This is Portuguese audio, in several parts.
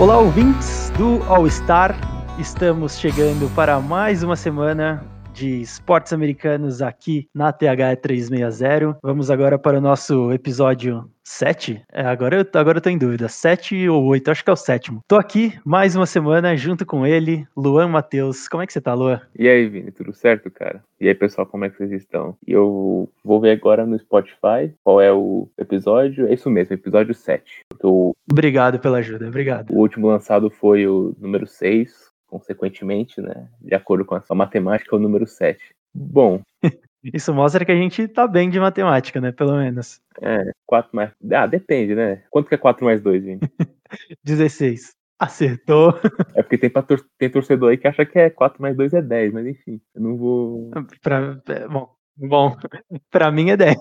Olá, ouvintes do All Star. Estamos chegando para mais uma semana de esportes americanos aqui na TH 360. Vamos agora para o nosso episódio 7? É, agora, eu, agora eu tô em dúvida. 7 ou 8? Acho que é o sétimo. Tô aqui mais uma semana junto com ele, Luan Matheus. Como é que você tá, Luan? E aí, Vini, tudo certo, cara? E aí, pessoal, como é que vocês estão? E eu vou ver agora no Spotify qual é o episódio. É isso mesmo, episódio 7. O... Obrigado pela ajuda, obrigado. O último lançado foi o número 6, consequentemente, né? De acordo com a sua matemática, é o número 7. Bom. Isso mostra que a gente tá bem de matemática, né? Pelo menos. É, 4 mais. Ah, depende, né? Quanto que é 4 mais 2, gente? 16. Acertou. É porque tem, tor tem torcedor aí que acha que é 4 mais 2 é 10, mas enfim, eu não vou. Pra, é, bom, Bom, para mim é 10.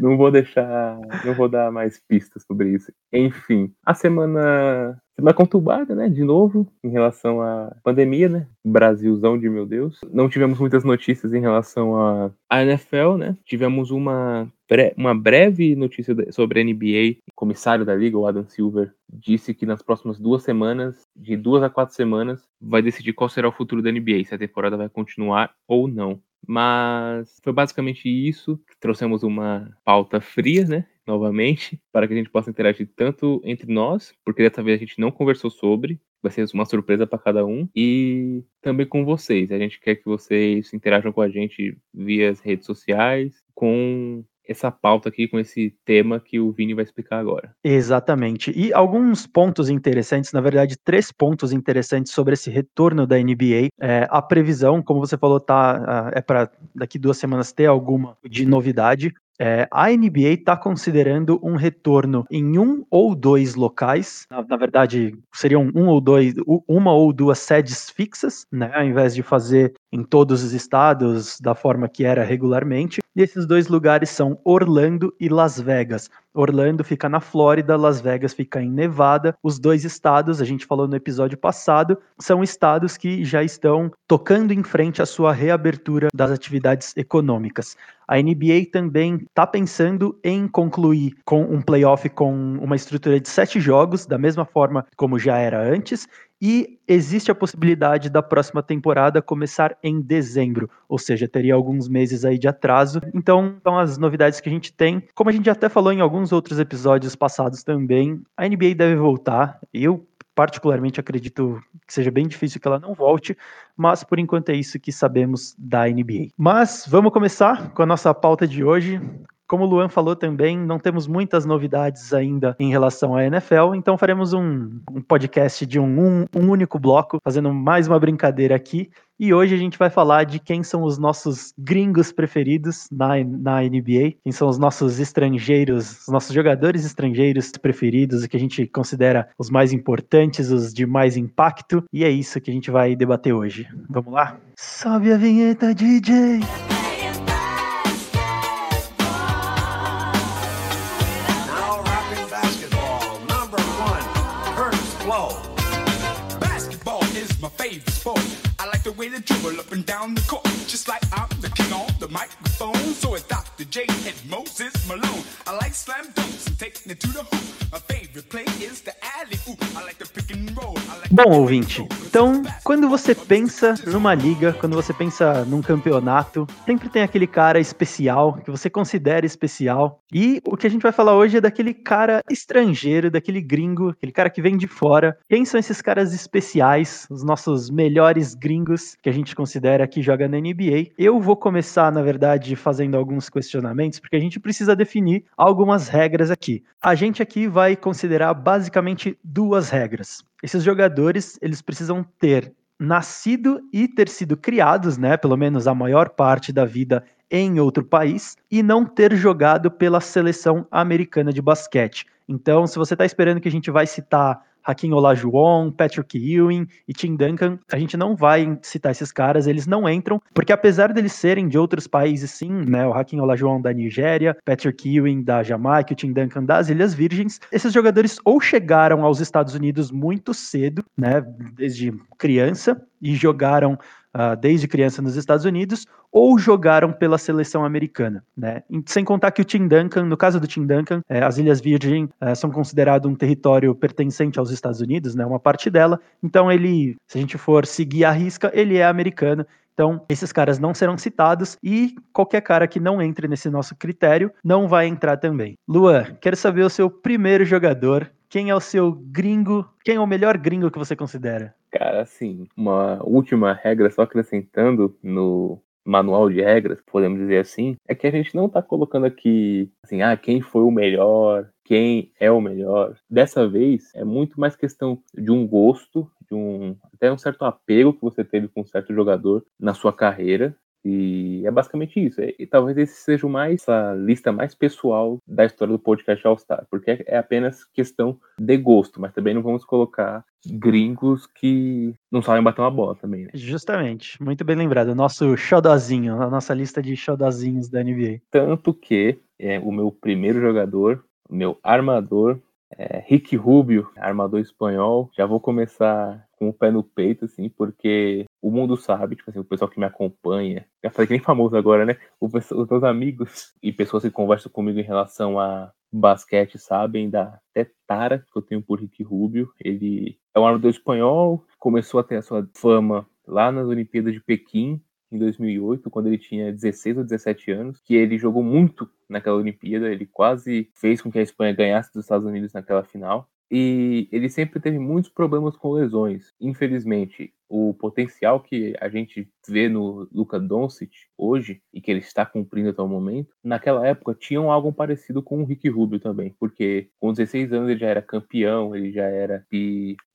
Não vou deixar, não vou dar mais pistas sobre isso. Enfim, a semana semana conturbada, né, de novo, em relação à pandemia, né? Brasilzão de meu Deus. Não tivemos muitas notícias em relação à, à NFL, né? Tivemos uma, bre uma breve notícia sobre a NBA. O comissário da liga, o Adam Silver, disse que nas próximas duas semanas, de duas a quatro semanas, vai decidir qual será o futuro da NBA, se a temporada vai continuar ou não. Mas foi basicamente isso. Trouxemos uma pauta fria, né? Novamente, para que a gente possa interagir tanto entre nós, porque dessa vez a gente não conversou sobre, vai ser uma surpresa para cada um, e também com vocês. A gente quer que vocês interajam com a gente via as redes sociais, com essa pauta aqui com esse tema que o Vini vai explicar agora. Exatamente. E alguns pontos interessantes, na verdade, três pontos interessantes sobre esse retorno da NBA. É, a previsão, como você falou, tá, é para daqui duas semanas ter alguma de novidade. É, a NBA está considerando um retorno em um ou dois locais. Na, na, verdade, seriam um ou dois, uma ou duas sedes fixas, né? Ao invés de fazer em todos os estados da forma que era regularmente. E esses dois lugares são Orlando e Las Vegas. Orlando fica na Flórida, Las Vegas fica em Nevada. Os dois estados, a gente falou no episódio passado, são estados que já estão tocando em frente à sua reabertura das atividades econômicas. A NBA também está pensando em concluir com um playoff com uma estrutura de sete jogos, da mesma forma como já era antes, e existe a possibilidade da próxima temporada começar em dezembro, ou seja, teria alguns meses aí de atraso. Então, são as novidades que a gente tem. Como a gente até falou em alguns outros episódios passados também, a NBA deve voltar. Eu particularmente acredito que seja bem difícil que ela não volte, mas por enquanto é isso que sabemos da NBA. Mas vamos começar com a nossa pauta de hoje. Como o Luan falou também, não temos muitas novidades ainda em relação à NFL, então faremos um, um podcast de um, um, um único bloco, fazendo mais uma brincadeira aqui. E hoje a gente vai falar de quem são os nossos gringos preferidos na, na NBA, quem são os nossos estrangeiros, os nossos jogadores estrangeiros preferidos, que a gente considera os mais importantes, os de mais impacto. E é isso que a gente vai debater hoje. Vamos lá? Sobe a vinheta, DJ! Dribble up and down the court, just like I'm the king on the microphone. So it's Dr. J and Moses Malone. I like slam dunks and taking it to the hoop. My favorite play is the alley oop. I like the pick and roll. Bom, ouvinte, então, quando você pensa numa liga, quando você pensa num campeonato, sempre tem aquele cara especial, que você considera especial. E o que a gente vai falar hoje é daquele cara estrangeiro, daquele gringo, aquele cara que vem de fora. Quem são esses caras especiais, os nossos melhores gringos que a gente considera que joga na NBA? Eu vou começar, na verdade, fazendo alguns questionamentos, porque a gente precisa definir algumas regras aqui. A gente aqui vai considerar basicamente duas regras. Esses jogadores, eles precisam ter nascido e ter sido criados, né, pelo menos a maior parte da vida em outro país e não ter jogado pela seleção americana de basquete. Então, se você está esperando que a gente vai citar Hakim Olajuwon, Patrick Ewing e Tim Duncan, a gente não vai citar esses caras, eles não entram, porque apesar deles serem de outros países, sim, né, o Hakim Olajuwon da Nigéria, Patrick Ewing da Jamaica, o Tim Duncan das Ilhas Virgens, esses jogadores ou chegaram aos Estados Unidos muito cedo, né, desde criança, e jogaram uh, desde criança nos Estados Unidos ou jogaram pela seleção americana, né? Sem contar que o Tim Duncan, no caso do Tim Duncan, é, as Ilhas Virgem é, são consideradas um território pertencente aos Estados Unidos, né? Uma parte dela. Então ele, se a gente for seguir a risca, ele é americano. Então, esses caras não serão citados e qualquer cara que não entre nesse nosso critério não vai entrar também. Luan, quero saber o seu primeiro jogador. Quem é o seu gringo? Quem é o melhor gringo que você considera? Cara, assim, uma última regra só acrescentando no manual de regras, podemos dizer assim, é que a gente não está colocando aqui, assim, ah, quem foi o melhor, quem é o melhor. Dessa vez é muito mais questão de um gosto, de um até um certo apego que você teve com um certo jogador na sua carreira e é basicamente isso. E, talvez esse seja mais a lista mais pessoal da história do podcast All Star, porque é apenas questão de gosto, mas também não vamos colocar gringos que não sabem bater uma bola também. Né? Justamente, muito bem lembrado. O nosso xodozinho, a nossa lista de xodozinhos da NBA. Tanto que é, o meu primeiro jogador, o meu armador, é, Rick Rubio, armador espanhol. Já vou começar com o pé no peito, assim, porque o mundo sabe, tipo assim, o pessoal que me acompanha, já falei que nem famoso agora, né? os meus amigos e pessoas que conversam comigo em relação a basquete sabem da tetara que eu tenho por Rick Rubio. Ele é um armador espanhol, começou a ter a sua fama lá nas Olimpíadas de Pequim, em 2008, quando ele tinha 16 ou 17 anos, que ele jogou muito naquela Olimpíada, ele quase fez com que a Espanha ganhasse dos Estados Unidos naquela final. E ele sempre teve muitos problemas com lesões. Infelizmente, o potencial que a gente vê no Luka Doncic hoje e que ele está cumprindo até o momento, naquela época tinham algo parecido com o Rick Rubio também, porque com 16 anos ele já era campeão, ele já era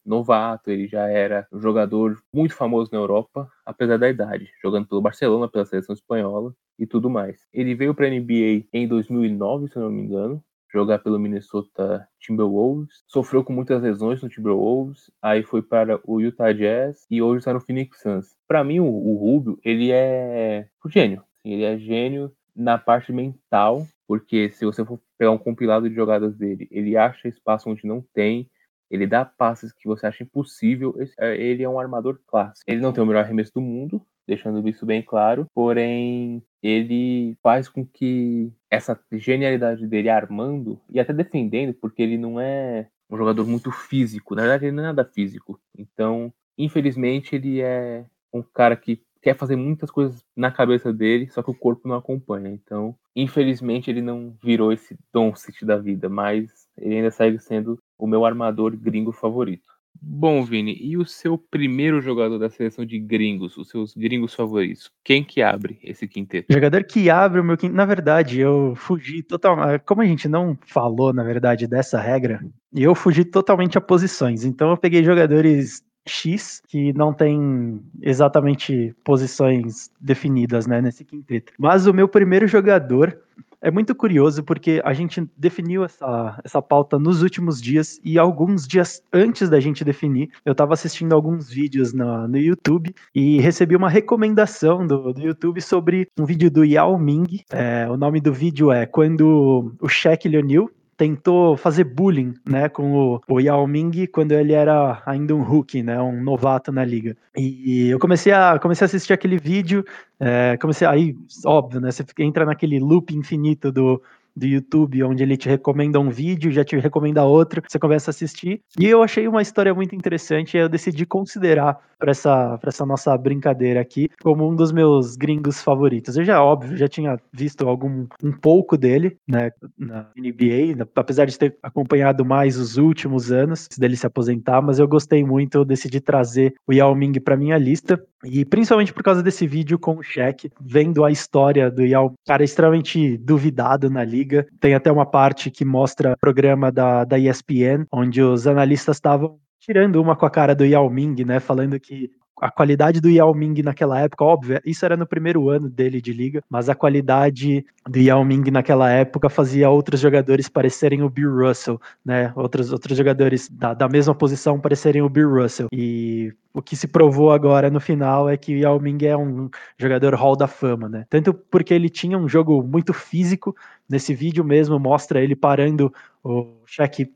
novato, ele já era um jogador muito famoso na Europa, apesar da idade, jogando pelo Barcelona, pela seleção espanhola e tudo mais. Ele veio para a NBA em 2009, se não me engano, jogar pelo Minnesota Timberwolves. Sofreu com muitas lesões no Timberwolves, aí foi para o Utah Jazz e hoje está no Phoenix Suns. Para mim, o, o Rubio, ele é gênio. Ele é gênio na parte mental, porque se você for pegar um compilado de jogadas dele, ele acha espaço onde não tem, ele dá passes que você acha impossível. É, ele é um armador clássico. Ele não tem o melhor arremesso do mundo, deixando isso bem claro, porém ele faz com que essa genialidade dele armando e até defendendo, porque ele não é um jogador muito físico, na verdade ele não é nada físico. Então, infelizmente, ele é um cara que quer fazer muitas coisas na cabeça dele, só que o corpo não acompanha. Então, infelizmente, ele não virou esse Doncic da vida, mas ele ainda segue sendo o meu armador gringo favorito. Bom, Vini, e o seu primeiro jogador da seleção de gringos, os seus gringos favoritos? Quem que abre esse quinteto? O jogador que abre o meu quinteto, na verdade, eu fugi totalmente. Como a gente não falou, na verdade, dessa regra, eu fugi totalmente a posições. Então eu peguei jogadores X que não tem exatamente posições definidas, né, nesse quinteto. Mas o meu primeiro jogador é muito curioso porque a gente definiu essa, essa pauta nos últimos dias e alguns dias antes da gente definir, eu estava assistindo alguns vídeos no, no YouTube e recebi uma recomendação do, do YouTube sobre um vídeo do Yao Ming. É, o nome do vídeo é Quando o Shaquille O'Neal tentou fazer bullying, né, com o, o Yao Ming quando ele era ainda um rookie, né, um novato na liga. E eu comecei a comecei a assistir aquele vídeo, é, comecei aí, óbvio, né, você entra naquele loop infinito do do YouTube, onde ele te recomenda um vídeo, já te recomenda outro, você começa a assistir. E eu achei uma história muito interessante e eu decidi considerar para essa, essa nossa brincadeira aqui como um dos meus gringos favoritos. Eu já, óbvio, já tinha visto algum um pouco dele, né, na NBA, apesar de ter acompanhado mais os últimos anos dele se aposentar, mas eu gostei muito, eu decidi trazer o Yao Ming para minha lista. E principalmente por causa desse vídeo com o Shaq, vendo a história do Yao, cara extremamente duvidado na liga. Tem até uma parte que mostra programa da, da ESPN, onde os analistas estavam tirando uma com a cara do Yao Ming, né, falando que a qualidade do Yao Ming naquela época, óbvio, isso era no primeiro ano dele de liga, mas a qualidade do Yao Ming naquela época fazia outros jogadores parecerem o Bill Russell, né? Outros, outros jogadores da, da mesma posição parecerem o Bill Russell. E o que se provou agora no final é que o Yao Ming é um jogador Hall da Fama, né? Tanto porque ele tinha um jogo muito físico, nesse vídeo mesmo mostra ele parando o Shaq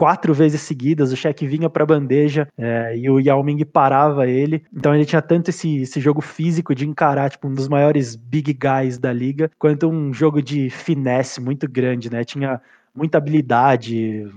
quatro vezes seguidas, o Shaq vinha para a bandeja é, e o Yao Ming parava ele. Então ele tinha tanto esse, esse jogo físico de encarar tipo, um dos maiores big guys da liga, quanto um jogo de finesse muito grande, né? Tinha muita habilidade,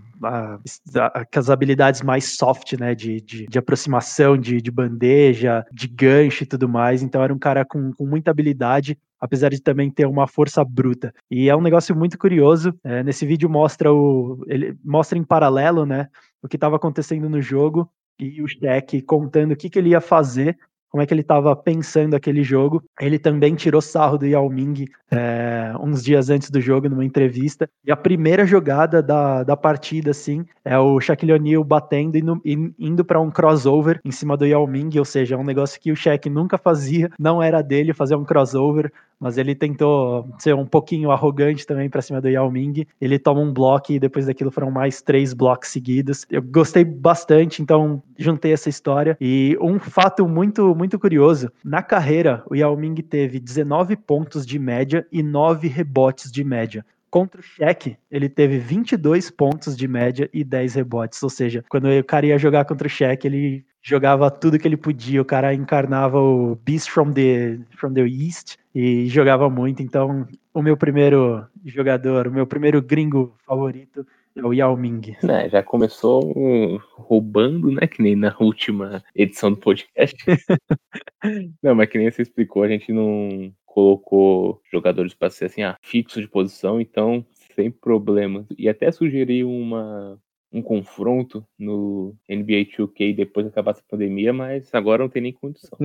as habilidades mais soft, né, de, de, de aproximação, de, de, bandeja, de gancho e tudo mais. Então era um cara com, com muita habilidade, apesar de também ter uma força bruta. E é um negócio muito curioso. É, nesse vídeo mostra o, ele mostra em paralelo, né, o que estava acontecendo no jogo e o Shaq contando o que, que ele ia fazer como é que ele estava pensando aquele jogo. Ele também tirou sarro do Yao Ming é, uns dias antes do jogo, numa entrevista. E a primeira jogada da, da partida, assim, é o Shaquille O'Neal batendo e indo para um crossover em cima do Yao Ming, ou seja, é um negócio que o Shaq nunca fazia, não era dele fazer um crossover mas ele tentou ser um pouquinho arrogante também para cima do Yao Ming. Ele toma um bloco e depois daquilo foram mais três blocos seguidos. Eu gostei bastante, então juntei essa história. E um fato muito, muito curioso: na carreira, o Yao Ming teve 19 pontos de média e 9 rebotes de média. Contra o Shaq, ele teve 22 pontos de média e 10 rebotes. Ou seja, quando o cara ia jogar contra o Shaq, ele jogava tudo que ele podia. O cara encarnava o Beast from the, from the East e jogava muito. Então, o meu primeiro jogador, o meu primeiro gringo favorito é o Yao Ming. É, já começou roubando, né? Que nem na última edição do podcast. não, mas que nem você explicou, a gente não colocou jogadores para ser assim, ah, fixo de posição, então sem problema. E até sugeri uma um confronto no NBA 2K depois que acabasse a pandemia, mas agora não tem nem condição.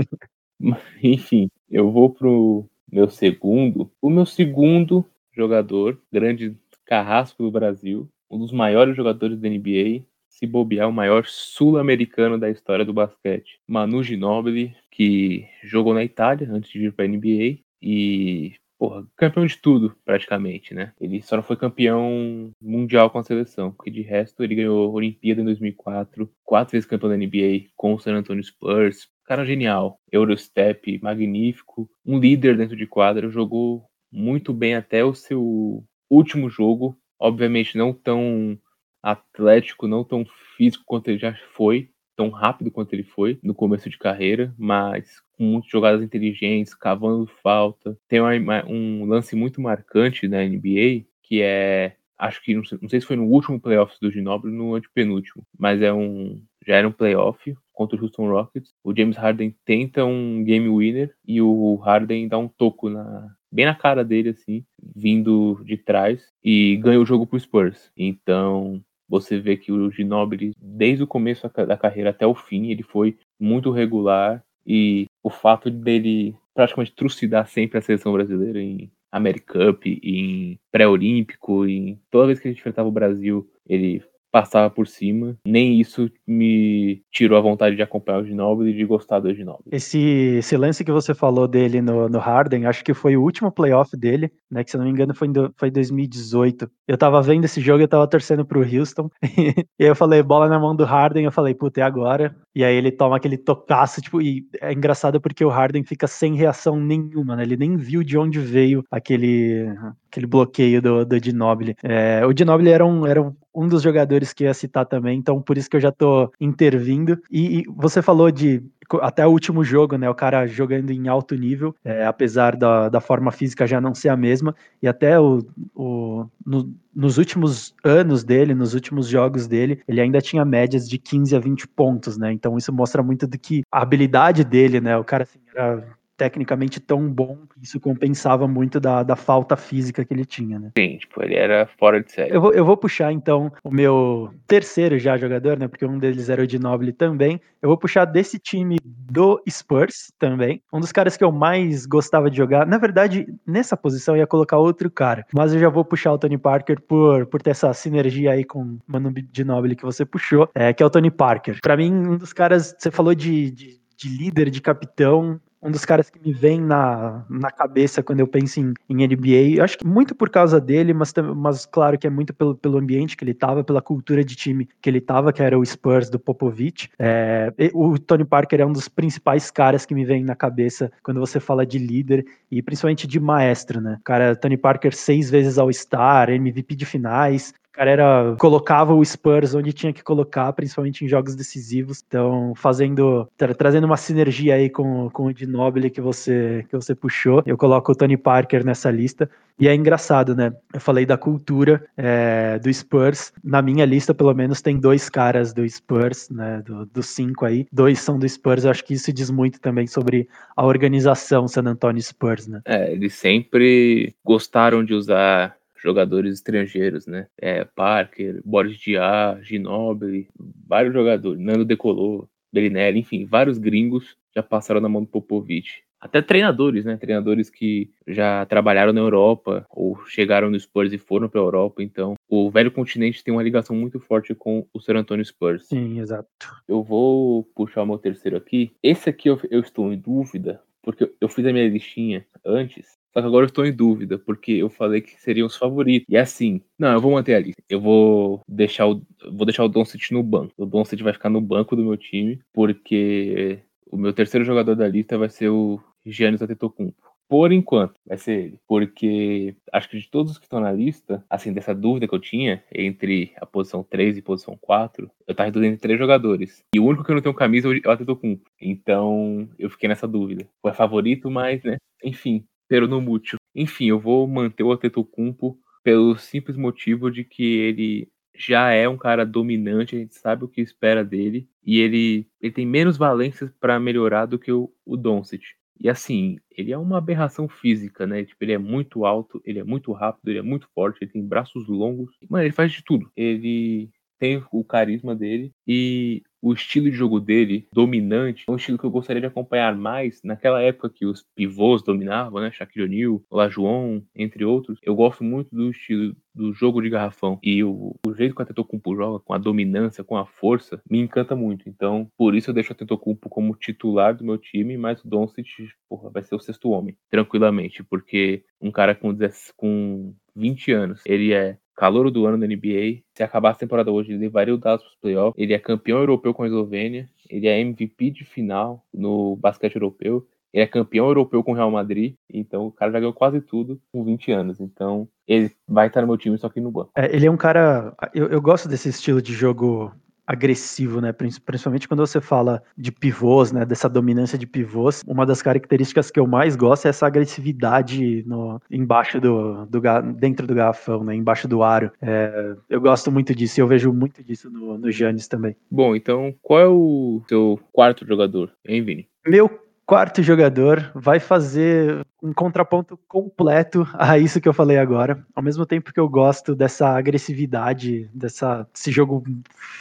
Enfim, eu vou pro meu segundo. O meu segundo jogador, grande carrasco do Brasil, um dos maiores jogadores da NBA, se bobear o maior sul-americano da história do basquete. Manu Ginobili, que jogou na Itália antes de vir para a NBA e porra, campeão de tudo, praticamente, né? Ele só não foi campeão mundial com a seleção, porque de resto ele ganhou Olimpíada em 2004, quatro vezes campeão da NBA com o San Antonio Spurs. Cara genial, Eurostep magnífico, um líder dentro de quadra, jogou muito bem até o seu último jogo, obviamente não tão atlético, não tão físico quanto ele já foi, tão rápido quanto ele foi no começo de carreira, mas com muitas jogadas inteligentes, cavando falta. Tem uma, um lance muito marcante na NBA, que é. Acho que não sei, não sei se foi no último playoff do Ginobili no antepenúltimo, mas é um. Já era um playoff contra o Houston Rockets. O James Harden tenta um game winner e o Harden dá um toco na, bem na cara dele, assim, vindo de trás, e ganha o jogo pro Spurs. Então, você vê que o Ginobili, desde o começo da carreira até o fim, ele foi muito regular e o fato dele praticamente trucidar sempre a seleção brasileira em Americup, em pré-olímpico, em toda vez que gente enfrentava o Brasil, ele passava por cima. Nem isso me tirou a vontade de acompanhar o Ginobili e de gostar do Ginobili. Esse, esse lance que você falou dele no, no Harden, acho que foi o último playoff dele, né? Que se não me engano foi em do, foi 2018. Eu tava vendo esse jogo, eu tava torcendo pro Houston. e eu falei, bola na mão do Harden, eu falei, puta, é agora. E aí ele toma aquele tocaço, tipo, e é engraçado porque o Harden fica sem reação nenhuma, né? Ele nem viu de onde veio aquele, aquele bloqueio do, do Ginobili. É, o Ginobili era um, era um dos jogadores que ia citar também, então por isso que eu já tô intervindo. E, e você falou de até o último jogo, né? O cara jogando em alto nível, é, apesar da, da forma física já não ser a mesma, e até o, o no, nos últimos anos dele, nos últimos jogos dele, ele ainda tinha médias de 15 a 20 pontos, né? Então isso mostra muito do que a habilidade dele, né? O cara assim, era tecnicamente tão bom, isso compensava muito da, da falta física que ele tinha, né? Sim, tipo, ele era fora de série. Eu vou, eu vou puxar, então, o meu terceiro já jogador, né? Porque um deles era o de Noble também. Eu vou puxar desse time do Spurs também. Um dos caras que eu mais gostava de jogar. Na verdade, nessa posição eu ia colocar outro cara. Mas eu já vou puxar o Tony Parker por, por ter essa sinergia aí com o Manu Ginobili que você puxou, é, que é o Tony Parker. Para mim, um dos caras, você falou de, de de líder, de capitão, um dos caras que me vem na, na cabeça quando eu penso em, em NBA. Acho que muito por causa dele, mas, mas claro que é muito pelo, pelo ambiente que ele estava, pela cultura de time que ele estava, que era o Spurs do Popovich. É, o Tony Parker é um dos principais caras que me vem na cabeça quando você fala de líder e principalmente de maestro, né? O cara, Tony Parker, seis vezes All-Star, MVP de finais, cara era colocava o Spurs onde tinha que colocar, principalmente em jogos decisivos. Então, fazendo tra trazendo uma sinergia aí com, com o Ginobili que você que você puxou. Eu coloco o Tony Parker nessa lista. E é engraçado, né? Eu falei da cultura é, do Spurs. Na minha lista, pelo menos, tem dois caras do Spurs, né? Dos do cinco aí. Dois são do Spurs. Eu acho que isso diz muito também sobre a organização San Antonio Spurs, né? É, eles sempre gostaram de usar jogadores estrangeiros, né? É, Parker, Boris Diá, Ginobili, vários jogadores, Nando Decolou, Bellinelli, enfim, vários gringos já passaram na mão do Popovich. Até treinadores, né? Treinadores que já trabalharam na Europa ou chegaram no Spurs e foram para a Europa. Então, o velho continente tem uma ligação muito forte com o San Antonio Spurs. Sim, exato. Eu vou puxar o meu terceiro aqui. Esse aqui eu, eu estou em dúvida, porque eu fiz a minha listinha antes só que agora eu estou em dúvida, porque eu falei que seriam os favoritos. E é assim, não, eu vou manter a lista. Eu vou deixar o, vou deixar o Doncic no banco. O Doncic vai ficar no banco do meu time, porque o meu terceiro jogador da lista vai ser o Giannis Antetokounmpo. Por enquanto, vai ser ele. Porque acho que de todos os que estão na lista, assim, dessa dúvida que eu tinha entre a posição 3 e posição 4, eu tava reduzindo entre três jogadores. E o único que eu não tenho camisa é o Antetokounmpo. Então, eu fiquei nessa dúvida. Foi favorito, mas, né? Enfim, pero no mútil. Enfim, eu vou manter o Antetokounmpo pelo simples motivo de que ele já é um cara dominante, a gente sabe o que espera dele e ele, ele tem menos valências para melhorar do que o, o Doncic. E assim, ele é uma aberração física, né? Tipo, ele é muito alto, ele é muito rápido, ele é muito forte, ele tem braços longos. Mano, ele faz de tudo. Ele tem o carisma dele e o estilo de jogo dele, dominante, é um estilo que eu gostaria de acompanhar mais naquela época que os pivôs dominavam, né? Shaquille O'Neal, Lajuon, entre outros. Eu gosto muito do estilo do jogo de garrafão e o, o jeito que o Antetokounmpo joga, com a dominância, com a força, me encanta muito. Então, por isso eu deixo o Antetokounmpo como titular do meu time, mas o Doncic, porra, vai ser o sexto homem, tranquilamente, porque um cara com, com 20 anos, ele é calor do ano da NBA. Se acabar a temporada hoje, ele levaria o Dallas para os playoffs. Ele é campeão europeu com a Eslovênia. Ele é MVP de final no basquete europeu. Ele é campeão europeu com o Real Madrid. Então o cara já ganhou quase tudo com 20 anos. Então ele vai estar no meu time, só que no banco. É, ele é um cara. Eu, eu gosto desse estilo de jogo agressivo, né? Principalmente quando você fala de pivôs, né? Dessa dominância de pivôs. Uma das características que eu mais gosto é essa agressividade no, embaixo do, do dentro do garrafão, né? Embaixo do aro. É, eu gosto muito disso e eu vejo muito disso no, no Giannis também. Bom, então qual é o seu quarto jogador, hein, Vini? Meu quarto jogador vai fazer um contraponto completo a isso que eu falei agora. Ao mesmo tempo que eu gosto dessa agressividade, dessa, desse jogo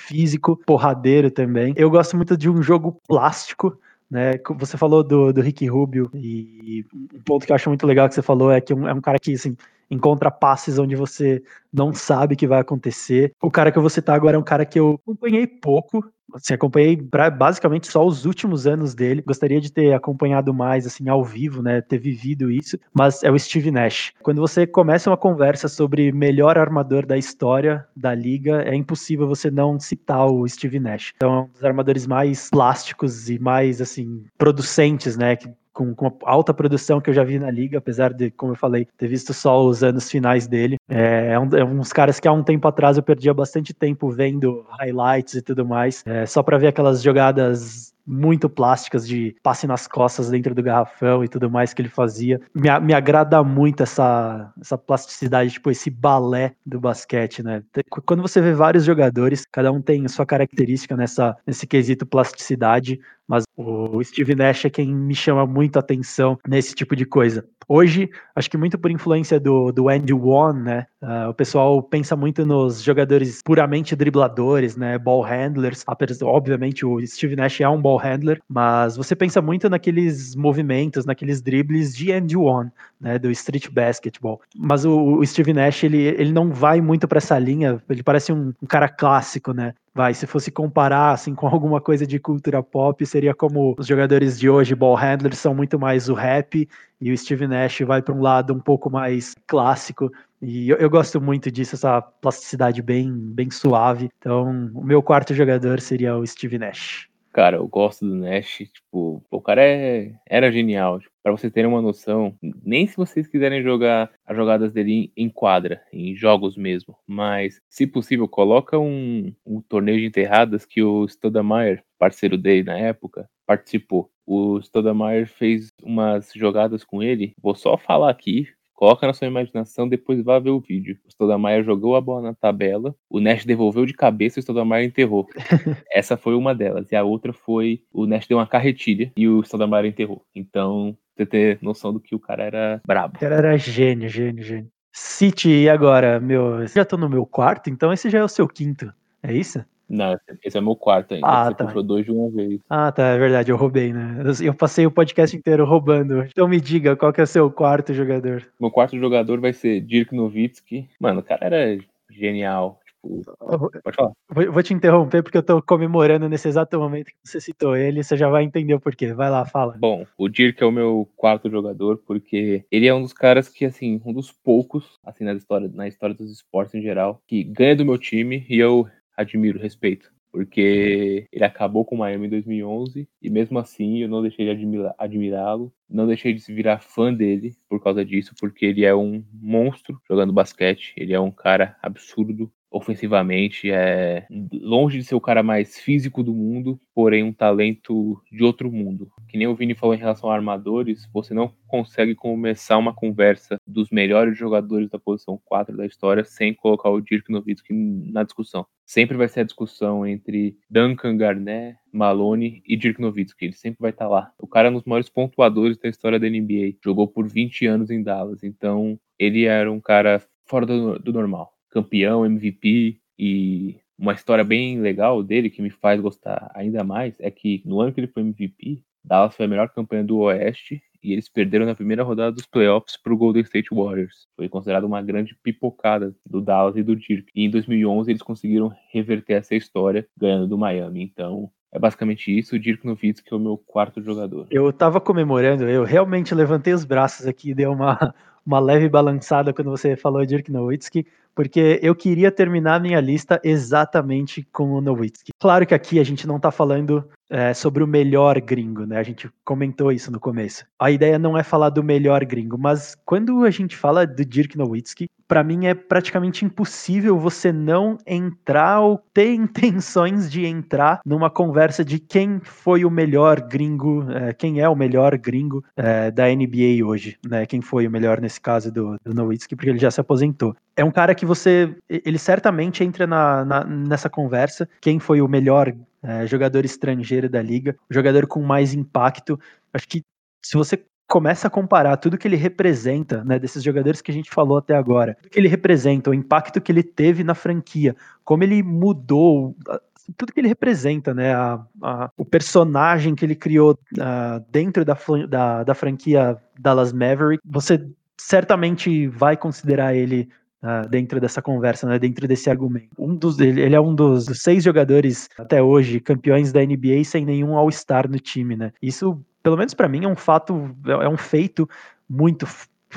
físico, porradeiro também, eu gosto muito de um jogo plástico. Né, você falou do, do Rick Rubio e um ponto que eu acho muito legal que você falou é que é um cara que assim, encontra passes onde você não sabe que vai acontecer. O cara que eu vou citar agora é um cara que eu acompanhei pouco, Assim, acompanhei basicamente só os últimos anos dele. Gostaria de ter acompanhado mais, assim, ao vivo, né? Ter vivido isso. Mas é o Steve Nash. Quando você começa uma conversa sobre melhor armador da história da liga, é impossível você não citar o Steve Nash. Então, é um dos armadores mais plásticos e mais, assim, producentes, né? Que com, com alta produção que eu já vi na liga, apesar de, como eu falei, ter visto só os anos finais dele. É, é, um, é uns caras que há um tempo atrás eu perdia bastante tempo vendo highlights e tudo mais, é, só para ver aquelas jogadas muito plásticas de passe nas costas dentro do garrafão e tudo mais que ele fazia. Me, me agrada muito essa, essa plasticidade, tipo, esse balé do basquete, né? Quando você vê vários jogadores, cada um tem sua característica nessa, nesse quesito plasticidade, mas o Steve Nash é quem me chama muito a atenção nesse tipo de coisa. Hoje, acho que muito por influência do, do Andy One, né? Uh, o pessoal pensa muito nos jogadores puramente dribladores, né? Ball handlers. Obviamente, o Steve Nash é um ball handler, mas você pensa muito naqueles movimentos, naqueles dribles de Andy One, né? Do street basketball. Mas o, o Steve Nash, ele, ele não vai muito para essa linha. Ele parece um, um cara clássico, né? Vai, se fosse comparar assim com alguma coisa de cultura pop, seria como os jogadores de hoje, ball handlers, são muito mais o rap e o Steve Nash vai para um lado um pouco mais clássico. E eu, eu, gosto muito disso, essa plasticidade bem, bem suave. Então, o meu quarto jogador seria o Steve Nash. Cara, eu gosto do Nash, tipo, o cara é, era genial. Tipo, para vocês terem uma noção, nem se vocês quiserem jogar as jogadas dele em quadra, em jogos mesmo, mas se possível, coloca um, um torneio de enterradas que o Stoudemire, parceiro dele na época, participou. O Stoudemire fez umas jogadas com ele, vou só falar aqui, Coloca na sua imaginação, depois vá ver o vídeo. O Stoudamire jogou a bola na tabela, o Nash devolveu de cabeça e o Stoudamire enterrou. Essa foi uma delas. E a outra foi o Nash deu uma carretilha e o Stoudamire enterrou. Então, você ter noção do que o cara era brabo. O cara era gênio, gênio, gênio. City, e agora, meu? Já tô no meu quarto, então esse já é o seu quinto. É isso? Não, esse é meu quarto ainda. Ah, Você tá. puxou dois de uma vez. Ah, tá, é verdade, eu roubei, né? Eu passei o podcast inteiro roubando. Então me diga, qual que é o seu quarto jogador? Meu quarto jogador vai ser Dirk Nowitzki. Mano, o cara era genial. Tipo, pode falar. Vou, vou te interromper porque eu tô comemorando nesse exato momento que você citou ele, você já vai entender o porquê. Vai lá, fala. Bom, o Dirk é o meu quarto jogador porque ele é um dos caras que, assim, um dos poucos, assim, na história, na história dos esportes em geral, que ganha do meu time e eu admiro, respeito. Porque ele acabou com o Miami em 2011 e mesmo assim eu não deixei de admirá-lo, não deixei de se virar fã dele por causa disso, porque ele é um monstro jogando basquete, ele é um cara absurdo, ofensivamente, é longe de ser o cara mais físico do mundo, porém um talento de outro mundo. Que nem o Vini falou em relação a armadores, você não consegue começar uma conversa dos melhores jogadores da posição 4 da história sem colocar o Dirk Nowitzki na discussão. Sempre vai ser a discussão entre Duncan Garnett, Malone e Dirk Nowitzki. Ele sempre vai estar lá. O cara é um dos maiores pontuadores da história da NBA. Jogou por 20 anos em Dallas. Então, ele era um cara fora do, do normal campeão, MVP e uma história bem legal dele que me faz gostar ainda mais é que no ano que ele foi MVP, Dallas foi a melhor campanha do Oeste e eles perderam na primeira rodada dos playoffs para o Golden State Warriors. Foi considerado uma grande pipocada do Dallas e do Dirk. E em 2011 eles conseguiram reverter essa história ganhando do Miami. Então é basicamente isso. O Dirk Nowitzki é o meu quarto jogador. Eu tava comemorando, eu realmente levantei os braços aqui, deu uma, uma leve balançada quando você falou Dirk Nowitzki, porque eu queria terminar minha lista exatamente com o Nowitzki. Claro que aqui a gente não está falando é, sobre o melhor gringo, né? A gente comentou isso no começo. A ideia não é falar do melhor gringo, mas quando a gente fala do Dirk Nowitzki, para mim é praticamente impossível você não entrar ou ter intenções de entrar numa conversa de quem foi o melhor gringo, é, quem é o melhor gringo é, da NBA hoje, né? Quem foi o melhor nesse caso do, do Nowitzki, porque ele já se aposentou. É um cara que você, ele certamente entra na, na nessa conversa, quem foi o melhor é, jogador estrangeiro da liga, o jogador com mais impacto. Acho que se você começa a comparar tudo que ele representa, né, desses jogadores que a gente falou até agora, tudo que ele representa, o impacto que ele teve na franquia, como ele mudou tudo que ele representa, né? A, a, o personagem que ele criou uh, dentro da, da, da, franquia Dallas Maverick, você certamente vai considerar ele uh, dentro dessa conversa, né? Dentro desse argumento. Um dos, ele, é um dos seis jogadores até hoje campeões da NBA sem nenhum All-Star no time, né? Isso pelo menos para mim, é um fato, é um feito muito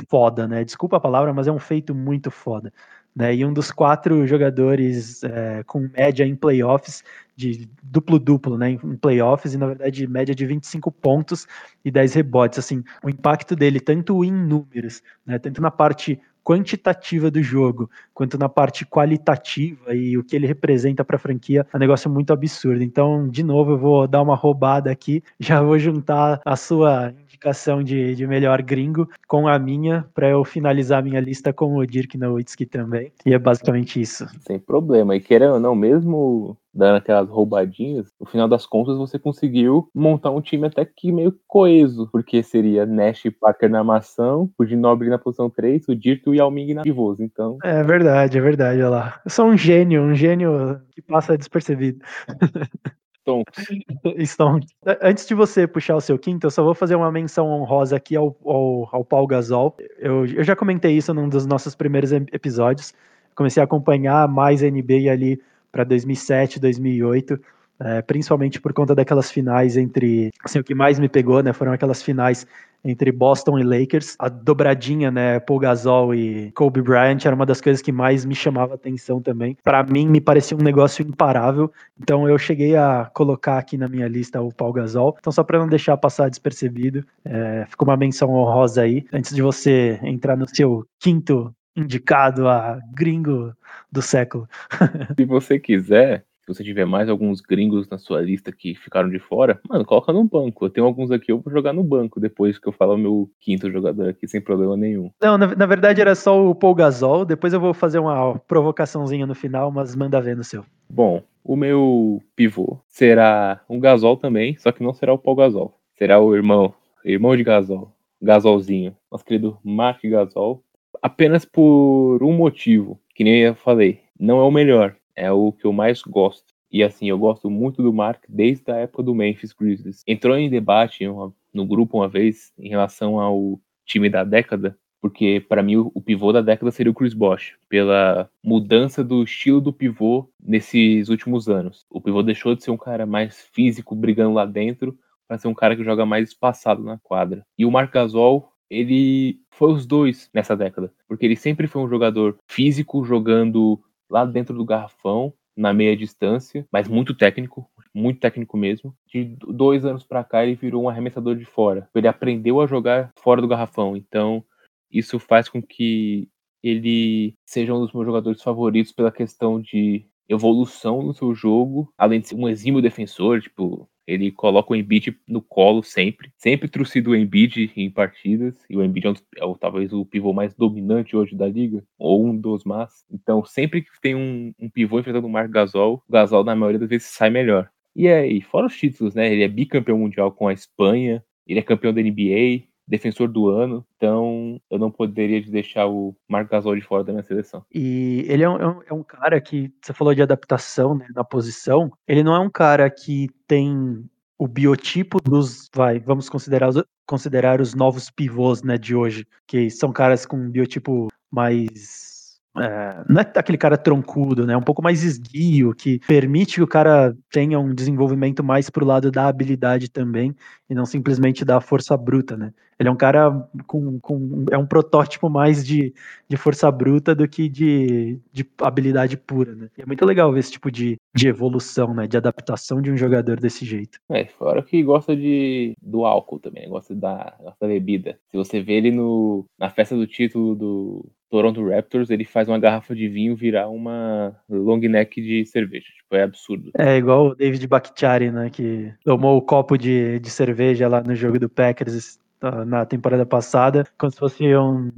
foda, né? Desculpa a palavra, mas é um feito muito foda. Né? E um dos quatro jogadores é, com média em playoffs, de duplo-duplo, né? Em playoffs, e na verdade média de 25 pontos e 10 rebotes. Assim, o impacto dele, tanto em números, né? tanto na parte quantitativa do jogo, quanto na parte qualitativa e o que ele representa para a franquia, é um negócio muito absurdo. Então, de novo, eu vou dar uma roubada aqui, já vou juntar a sua indicação de, de melhor gringo com a minha, para eu finalizar a minha lista com o Dirk Nowitzki também. E é basicamente isso. Sem problema. E querendo ou não, mesmo dando aquelas roubadinhas, no final das contas você conseguiu montar um time até que meio coeso, porque seria Nash e Parker na maçã, o Ginobili na posição 3, o Dirk e o Yao Ming na pivôs, então... É verdade, é verdade, olha lá. Eu sou um gênio, um gênio que passa despercebido. Stonks. Antes de você puxar o seu quinto, eu só vou fazer uma menção honrosa aqui ao, ao, ao Paul Gasol. Eu, eu já comentei isso num dos nossos primeiros episódios. Comecei a acompanhar mais NBA ali para 2007, 2008. é, principalmente por conta daquelas finais entre. Assim, o que mais me pegou, né? Foram aquelas finais entre Boston e Lakers. A dobradinha, né, Paul Gasol e Kobe Bryant era uma das coisas que mais me chamava atenção também. Para mim, me parecia um negócio imparável. Então eu cheguei a colocar aqui na minha lista o Paul Gasol. Então só para não deixar passar despercebido, é, ficou uma menção honrosa aí. Antes de você entrar no seu quinto indicado a gringo do século. Se você quiser, se você tiver mais alguns gringos na sua lista que ficaram de fora, mano, coloca no banco. Eu tenho alguns aqui, eu vou jogar no banco depois que eu falar o meu quinto jogador aqui, sem problema nenhum. Não, na, na verdade era só o Paul Gasol. Depois eu vou fazer uma provocaçãozinha no final, mas manda ver no seu. Bom, o meu pivô será um Gasol também, só que não será o Paul Gasol. Será o irmão, irmão de Gasol, Gasolzinho, nosso querido Mark Gasol. Apenas por um motivo, que nem eu falei, não é o melhor, é o que eu mais gosto. E assim, eu gosto muito do Mark desde a época do Memphis Grizzlies. Entrou em debate no grupo uma vez em relação ao time da década, porque para mim o, pivô da década seria o Chris Bosh, pela mudança do estilo do pivô nesses últimos anos. O pivô deixou de ser um cara mais físico brigando lá dentro para ser um cara que joga mais espaçado na quadra. E o Marc Gasol, ele foi os dois nessa década, porque ele sempre foi um jogador físico jogando lá dentro do garrafão, na meia distância, mas muito técnico, muito técnico mesmo. De dois anos para cá, ele virou um arremessador de fora. Ele aprendeu a jogar fora do garrafão. Então, isso faz com que ele seja um dos meus jogadores favoritos pela questão de evolução no seu jogo, além de ser um exímio defensor, tipo, ele coloca o Embiid no colo sempre. Sempre trucido o Embiid em partidas. E o Embiid é, um, é talvez o pivô mais dominante hoje da liga. Ou um dos mais. Então, sempre que tem um, um pivô enfrentando o Marc Gasol, o Gasol, na maioria das vezes, sai melhor. E aí, fora os títulos, né? Ele é bicampeão mundial com a Espanha. Ele é campeão da NBA defensor do ano, então eu não poderia deixar o Marc Gasol de fora da minha seleção. E ele é um, é um, é cara que, você falou de adaptação né, na posição, ele não é um cara que tem o biotipo dos, vai, vamos considerar, considerar os novos pivôs, né, de hoje, que são caras com um biotipo mais é, não é aquele cara troncudo, né? Um pouco mais esguio, que permite que o cara tenha um desenvolvimento mais pro lado da habilidade também, e não simplesmente da força bruta, né? Ele é um cara com. com é um protótipo mais de, de força bruta do que de, de habilidade pura, né? E é muito legal ver esse tipo de, de evolução, né? De adaptação de um jogador desse jeito. É, fora que gosta de, do álcool também, gosta da, gosta da bebida. Se você vê ele no, na festa do título do, Toronto Raptors, ele faz uma garrafa de vinho virar uma long neck de cerveja. Tipo, é absurdo. É igual o David Bakhtiari, né? Que tomou o copo de, de cerveja lá no jogo do Packers na temporada passada, como se fosse um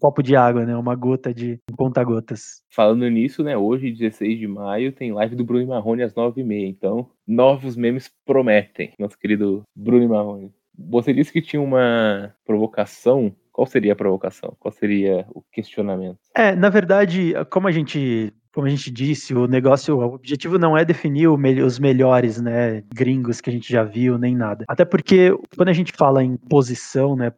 copo de água, né? Uma gota de conta-gotas. Falando nisso, né? Hoje, 16 de maio, tem live do Bruno Marrone às 9h30. Então, novos memes prometem, nosso querido Bruno Marrone. Você disse que tinha uma provocação qual seria a provocação? Qual seria o questionamento? É, na verdade, como a gente como a gente disse, o negócio, o objetivo não é definir os melhores, né, gringos que a gente já viu, nem nada. Até porque quando a gente fala em posição, né,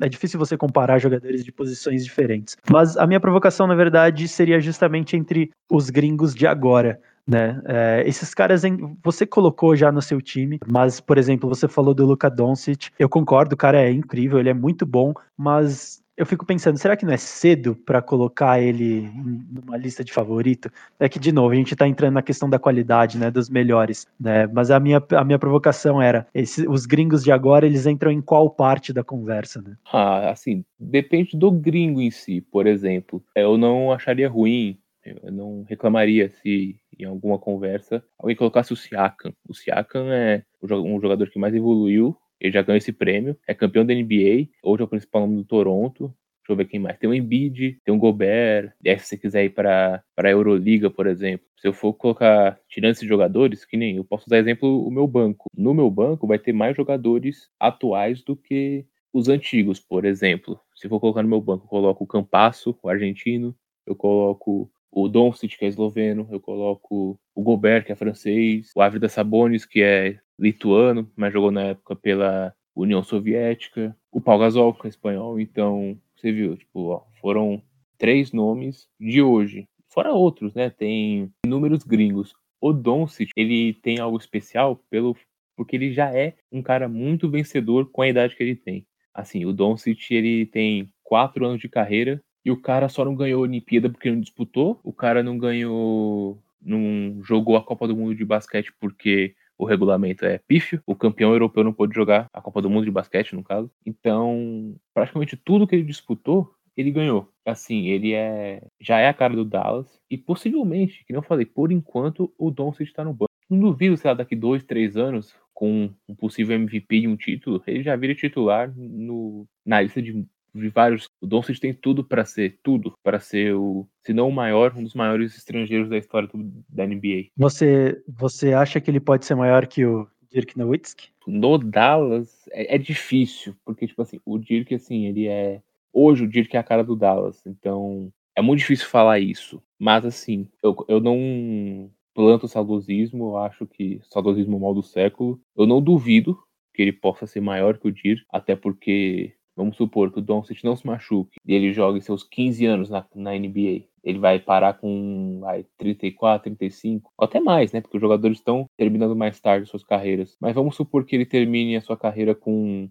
é, é difícil você comparar jogadores de posições diferentes. Mas a minha provocação, na verdade, seria justamente entre os gringos de agora né? É, esses caras você colocou já no seu time, mas por exemplo, você falou do Luka Doncic. Eu concordo, o cara é incrível, ele é muito bom, mas eu fico pensando, será que não é cedo para colocar ele numa lista de favorito? É que de novo a gente está entrando na questão da qualidade, né, dos melhores, né? Mas a minha, a minha provocação era, esse, os gringos de agora eles entram em qual parte da conversa, né? Ah, assim, depende do gringo em si. Por exemplo, eu não acharia ruim eu não reclamaria se em alguma conversa alguém colocasse o Siakam. O Siakam é um jogador que mais evoluiu, ele já ganhou esse prêmio, é campeão da NBA, hoje é o principal nome do Toronto. Deixa eu ver quem mais. Tem o Embiid, tem o Gobert. E aí, se você quiser ir para a Euroliga, por exemplo, se eu for colocar, tirando esses jogadores, que nem eu posso usar exemplo o meu banco. No meu banco vai ter mais jogadores atuais do que os antigos, por exemplo. Se for colocar no meu banco, eu coloco o Campasso, o argentino, eu coloco o Doncic, que é esloveno, eu coloco o Gobert, que é francês, o Avrida Sabonis, que é lituano, mas jogou na época pela União Soviética, o Pau Gasol, que é espanhol, então você viu, tipo, ó, foram três nomes de hoje, fora outros, né? Tem inúmeros gringos. o Doncic, ele tem algo especial pelo porque ele já é um cara muito vencedor com a idade que ele tem. Assim, o Doncic, ele tem quatro anos de carreira e o cara só não ganhou a Olimpíada porque não disputou, o cara não ganhou, não jogou a Copa do Mundo de basquete porque o regulamento é pífio, o campeão europeu não pôde jogar a Copa do Mundo de basquete, no caso. Então, praticamente tudo que ele disputou, ele ganhou. Assim, ele é já é a cara do Dallas e possivelmente, que não falei, por enquanto o Doncic está no banco. Não duvido, sei lá, daqui dois, três anos, com um possível MVP e um título, ele já vira titular no, na lista de, de vários. O Doncic tem tudo para ser, tudo para ser o, se não o maior, um dos maiores estrangeiros da história do, da NBA. Você, você acha que ele pode ser maior que o Dirk Nowitzki? No Dallas é, é difícil, porque tipo assim, o Dirk assim, ele é hoje o Dirk é a cara do Dallas, então é muito difícil falar isso. Mas assim, eu, eu não planto saudosismo, eu acho que saudosismo é o mal do século. Eu não duvido que ele possa ser maior que o Dir, até porque, vamos supor que o Doncic não se machuque e ele joga seus 15 anos na, na NBA. Ele vai parar com vai, 34, 35, ou até mais, né? Porque os jogadores estão terminando mais tarde suas carreiras. Mas vamos supor que ele termine a sua carreira com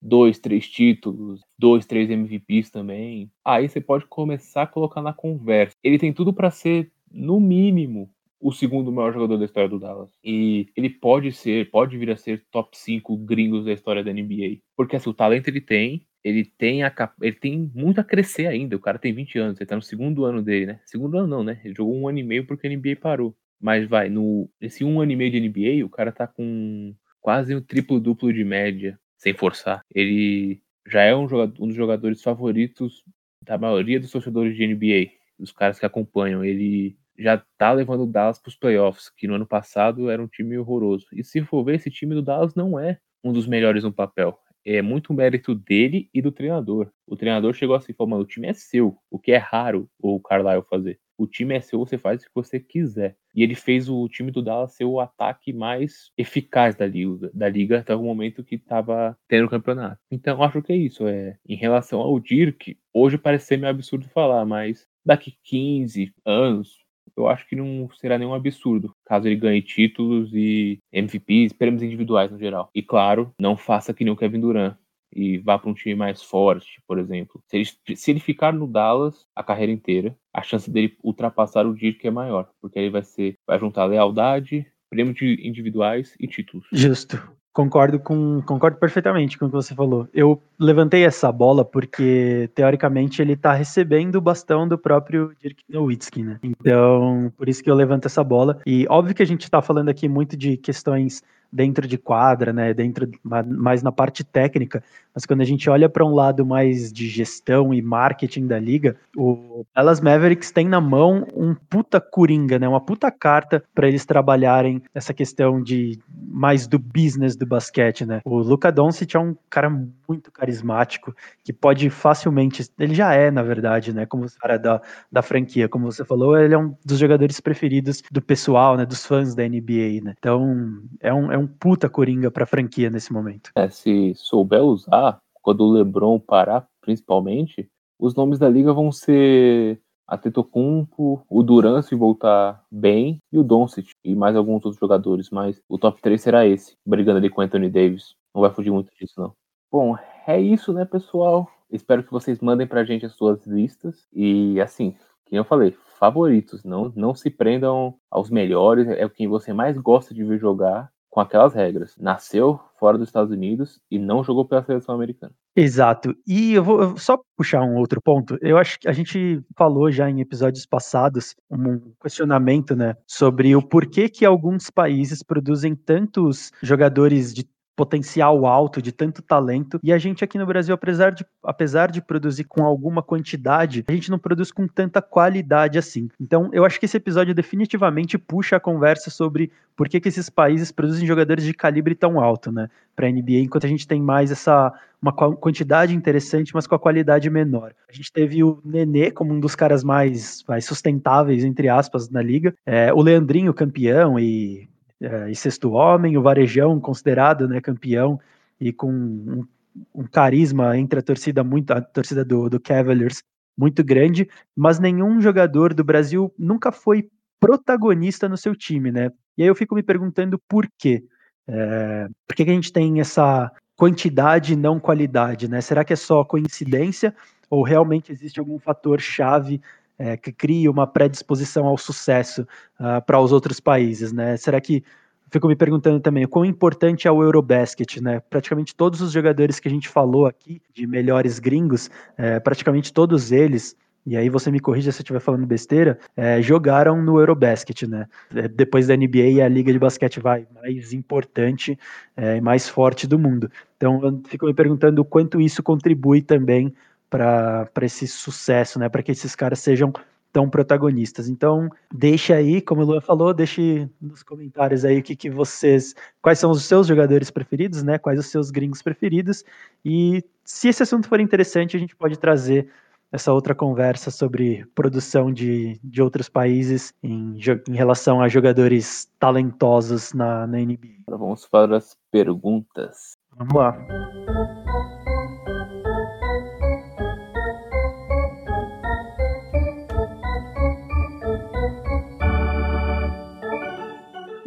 dois, três títulos, dois, três MVPs também. Aí você pode começar a colocar na conversa. Ele tem tudo para ser, no mínimo, o segundo maior jogador da história do Dallas. E ele pode ser, pode vir a ser top 5 gringos da história da NBA. Porque assim, o talento ele tem, ele tem a ele tem muito a crescer ainda. O cara tem 20 anos, ele tá no segundo ano dele, né? Segundo ano não, né? Ele jogou um ano e meio porque a NBA parou. Mas vai, no nesse um ano e meio de NBA, o cara tá com quase um triplo duplo de média, sem forçar. Ele já é um, jogador, um dos jogadores favoritos da maioria dos torcedores de NBA, dos caras que acompanham. Ele já tá levando o Dallas para os playoffs, que no ano passado era um time horroroso. E se for ver, esse time do Dallas não é um dos melhores no papel. É muito mérito dele e do treinador. O treinador chegou assim, falou, mano, o time é seu, o que é raro o Carlisle fazer. O time é seu, você faz o que você quiser. E ele fez o time do Dallas ser o ataque mais eficaz da liga, da liga até o momento que estava tendo o campeonato. Então, acho que é isso. É, em relação ao Dirk, hoje parece ser meio absurdo falar, mas daqui 15 anos, eu acho que não será nenhum absurdo caso ele ganhe títulos e MVPs, prêmios individuais no geral. E claro, não faça que nem o Kevin Durant e vá para um time mais forte, por exemplo. Se ele, se ele ficar no Dallas a carreira inteira, a chance dele ultrapassar o Dirk é maior, porque aí vai ser vai juntar lealdade, prêmios individuais e títulos. Justo. Concordo com concordo perfeitamente com o que você falou. Eu levantei essa bola porque teoricamente ele tá recebendo o bastão do próprio Dirk Nowitzki, né? Então, por isso que eu levanto essa bola. E óbvio que a gente tá falando aqui muito de questões dentro de quadra, né, dentro mais na parte técnica, mas quando a gente olha para um lado mais de gestão e marketing da liga, o Dallas Mavericks tem na mão um puta coringa, né, uma puta carta para eles trabalharem essa questão de mais do business do basquete, né? O Luka Doncic é um cara muito carismático que pode facilmente, ele já é, na verdade, né, como cara da, da franquia, como você falou, ele é um dos jogadores preferidos do pessoal, né, dos fãs da NBA, né? Então, é um, é um puta coringa pra franquia nesse momento. É, se souber usar, quando o LeBron parar, principalmente, os nomes da liga vão ser a Tetocumpo, o Duran se voltar bem e o Doncic e mais alguns outros jogadores, mas o top 3 será esse, brigando ali com Anthony Davis. Não vai fugir muito disso não. Bom, é isso, né, pessoal? Espero que vocês mandem pra gente as suas listas e assim, como eu falei, favoritos, não não se prendam aos melhores, é o quem você mais gosta de ver jogar com aquelas regras. Nasceu fora dos Estados Unidos e não jogou pela seleção americana. Exato. E eu vou só puxar um outro ponto. Eu acho que a gente falou já em episódios passados um questionamento, né, sobre o porquê que alguns países produzem tantos jogadores de potencial alto, de tanto talento, e a gente aqui no Brasil, apesar de, apesar de produzir com alguma quantidade, a gente não produz com tanta qualidade assim. Então, eu acho que esse episódio definitivamente puxa a conversa sobre por que, que esses países produzem jogadores de calibre tão alto, né, para NBA, enquanto a gente tem mais essa uma quantidade interessante, mas com a qualidade menor. A gente teve o Nenê como um dos caras mais, mais sustentáveis, entre aspas, na liga. É, o Leandrinho, campeão, e é, e sexto homem, o Varejão considerado né, campeão e com um, um, carisma entre a torcida muito a torcida do, do Cavaliers muito grande, mas nenhum jogador do Brasil nunca foi protagonista no seu time, né? E aí eu fico me perguntando por quê. É, por que, que a gente tem essa quantidade e não qualidade, né? Será que é só coincidência ou realmente existe algum fator chave é, que cria uma predisposição ao sucesso uh, para os outros países, né? Será que fico me perguntando também o quão importante é o Eurobasket, né? Praticamente todos os jogadores que a gente falou aqui de melhores gringos, é, praticamente todos eles e aí você me corrija se eu estiver falando besteira, é, jogaram no Eurobasket, né? É, depois da NBA é a liga de basquete vai mais importante é, e mais forte do mundo. Então eu fico me perguntando o quanto isso contribui também para esse sucesso, né? Para que esses caras sejam tão protagonistas. Então, deixe aí, como o Luan falou, deixe nos comentários aí o que, que vocês. Quais são os seus jogadores preferidos, né? Quais os seus gringos preferidos. E se esse assunto for interessante, a gente pode trazer essa outra conversa sobre produção de, de outros países em, em relação a jogadores talentosos na, na NBA. Vamos para as perguntas. Vamos lá.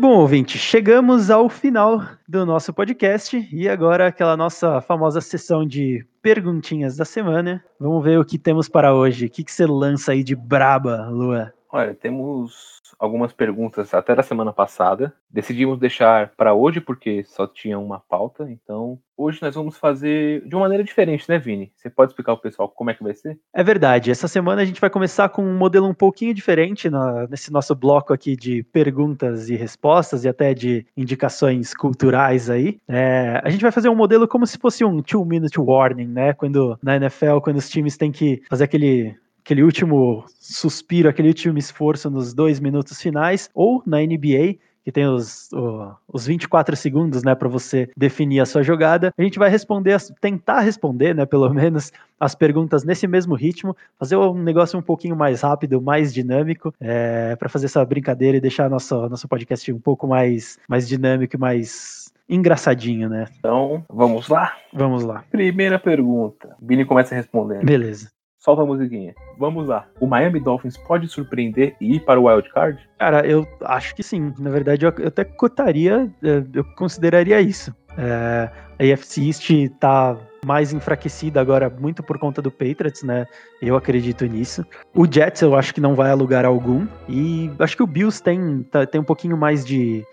Bom, ouvinte, chegamos ao final do nosso podcast e agora aquela nossa famosa sessão de perguntinhas da semana. Vamos ver o que temos para hoje. O que, que você lança aí de braba, Lua? Olha, temos algumas perguntas até da semana passada. Decidimos deixar para hoje porque só tinha uma pauta, então hoje nós vamos fazer de uma maneira diferente, né, Vini? Você pode explicar ao pessoal como é que vai ser? É verdade. Essa semana a gente vai começar com um modelo um pouquinho diferente na, nesse nosso bloco aqui de perguntas e respostas e até de indicações culturais aí. É, a gente vai fazer um modelo como se fosse um two-minute warning, né? Quando na NFL, quando os times têm que fazer aquele aquele último suspiro, aquele último esforço nos dois minutos finais, ou na NBA, que tem os, os 24 segundos, né, para você definir a sua jogada. A gente vai responder, tentar responder, né, pelo menos, as perguntas nesse mesmo ritmo, fazer um negócio um pouquinho mais rápido, mais dinâmico, é, para fazer essa brincadeira e deixar nosso, nosso podcast um pouco mais, mais dinâmico e mais engraçadinho, né? Então, vamos lá? Vamos lá. Primeira pergunta. Bini começa respondendo. Beleza. Solta a musiquinha. Vamos lá. O Miami Dolphins pode surpreender e ir para o wild card? Cara, eu acho que sim. Na verdade, eu até cotaria, é, eu consideraria isso. É, a AFC East tá mais enfraquecida agora, muito por conta do Patriots, né? Eu acredito nisso. O Jets eu acho que não vai a lugar algum. E acho que o Bills tem, tá, tem um pouquinho mais de,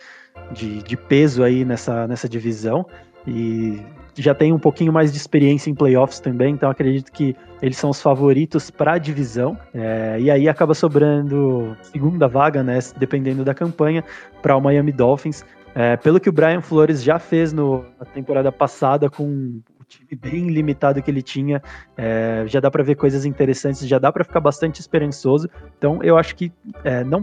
de, de peso aí nessa, nessa divisão. E já tem um pouquinho mais de experiência em playoffs também, então acredito que eles são os favoritos para a divisão. É, e aí acaba sobrando segunda vaga, né? Dependendo da campanha, para o Miami Dolphins. É, pelo que o Brian Flores já fez no, na temporada passada com o time bem limitado que ele tinha, é, já dá para ver coisas interessantes, já dá para ficar bastante esperançoso. Então eu acho que é, não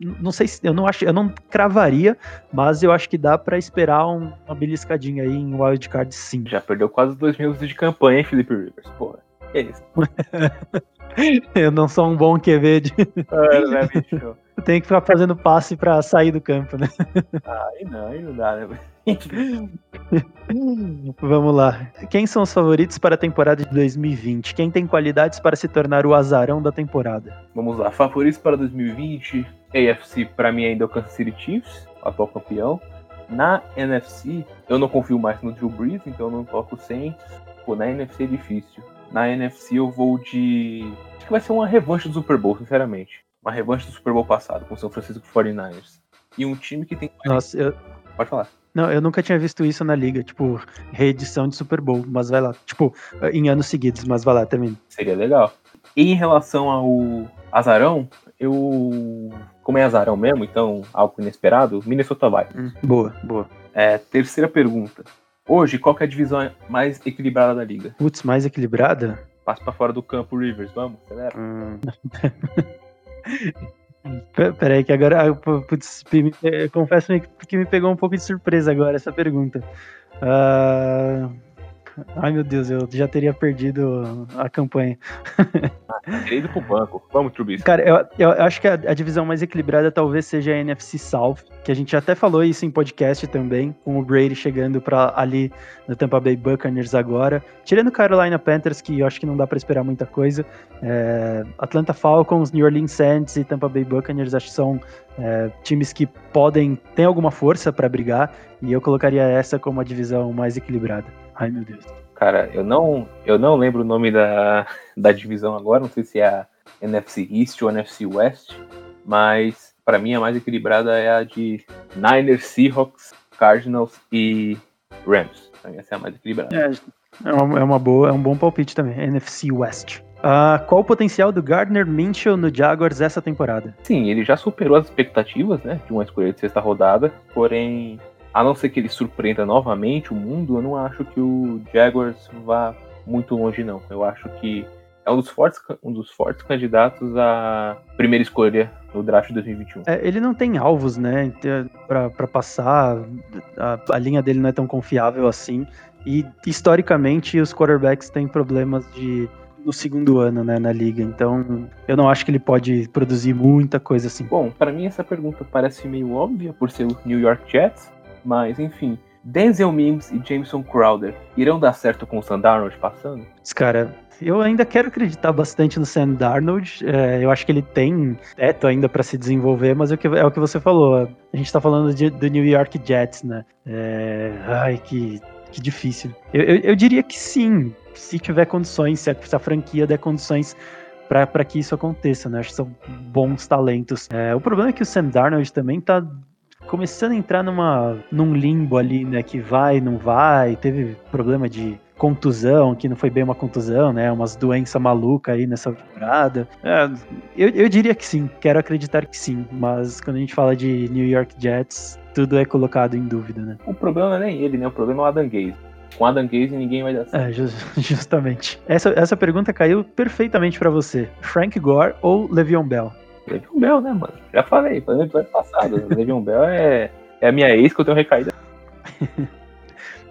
não sei se eu não acho, eu não cravaria, mas eu acho que dá para esperar um, uma beliscadinha aí em wildcard sim. Já perdeu quase dois minutos de campanha, hein, Felipe Rivers? Porra, que isso? eu não sou um bom QV de. É, né, bicho? Tem que ficar fazendo passe para sair do campo, né? Ah, aí não, aí não dá, né? Vamos lá. Quem são os favoritos para a temporada de 2020? Quem tem qualidades para se tornar o azarão da temporada? Vamos lá. Favoritos para 2020? AFC, para mim, ainda é o Kansas City Chiefs, atual campeão. Na NFC, eu não confio mais no Drew Brees, então eu não toco sem. Pô, na NFC é difícil. Na NFC eu vou de. Acho que vai ser uma revanche do Super Bowl, sinceramente. Uma revanche do Super Bowl passado, com o São Francisco 49ers. E um time que tem. Nossa, eu. Pode falar. Não, eu nunca tinha visto isso na liga, tipo, reedição de Super Bowl, mas vai lá. Tipo, em anos seguidos, mas vai lá também. Seria legal. E em relação ao Azarão, eu. Como é Azarão mesmo, então algo inesperado, Minnesota vai. Hum, boa, boa. É, terceira pergunta. Hoje, qual é a divisão mais equilibrada da liga? Putz, mais equilibrada? Passa pra fora do campo, Rivers, vamos, acelera. Hum. Peraí, que agora. Putz, me, confesso que me pegou um pouco de surpresa agora essa pergunta. Uh, Ai meu Deus, eu já teria perdido a campanha. ah, ido pro banco. Vamos, Trubisky. Cara, eu, eu acho que a, a, divisão mais equilibrada talvez seja a NFC South, que a gente até falou isso em podcast também, com o Brady chegando para ali no Tampa Bay Buccaneers agora. Tirando Carolina Panthers, que eu acho que não dá para esperar muita coisa. É, Atlanta Falcons, New Orleans Saints e Tampa Bay Buccaneers acho que são é, times que podem ter alguma força para brigar e eu colocaria essa como a divisão mais equilibrada. Ai meu Deus. Cara, eu não, eu não lembro o nome da, da divisão agora, não sei se é a NFC East ou NFC West, mas para mim a mais equilibrada é a de Niners, Seahawks, Cardinals e Rams. Pra mim essa é a mais equilibrada. É, é uma, é uma boa, é um bom palpite também, NFC West. Uh, qual o potencial do Gardner Minshew no Jaguars essa temporada? Sim, ele já superou as expectativas, né, de uma escolha de sexta rodada, porém, a não ser que ele surpreenda novamente o mundo, eu não acho que o Jaguars vá muito longe, não. Eu acho que é um dos fortes, um dos fortes candidatos à primeira escolha no draft de 2021. É, ele não tem alvos, né, para passar, a, a linha dele não é tão confiável assim, e historicamente os quarterbacks têm problemas de no segundo ano, né, na liga. Então, eu não acho que ele pode produzir muita coisa assim. Bom, para mim essa pergunta parece meio óbvia por ser o New York Jets, mas enfim, Denzel Mims e Jameson Crowder irão dar certo com o Sam Darnold passando? Cara, eu ainda quero acreditar bastante no Sam Darnold. É, eu acho que ele tem teto ainda para se desenvolver, mas é o, que, é o que você falou. A gente tá falando de, do New York Jets, né? É, ai, que, que difícil. Eu, eu, eu diria que sim se tiver condições, se a, se a franquia der condições para que isso aconteça, né? Acho que são bons talentos. É, o problema é que o Sam Darnold também tá começando a entrar numa, num limbo ali, né? Que vai, não vai, teve problema de contusão, que não foi bem uma contusão, né? Umas doenças malucas aí nessa temporada. É, eu, eu diria que sim, quero acreditar que sim, mas quando a gente fala de New York Jets, tudo é colocado em dúvida, né? O problema não é nem ele, né? O problema é o Adam Gaze com Adam Gaze ninguém vai dar certo. É, justamente. Essa, essa pergunta caiu perfeitamente para você. Frank Gore ou Le'Veon Bell? Le'Veon Bell, né, mano? Já falei, foi no episódio passado. Le'Veon Bell é, é a minha ex que eu tenho recaída.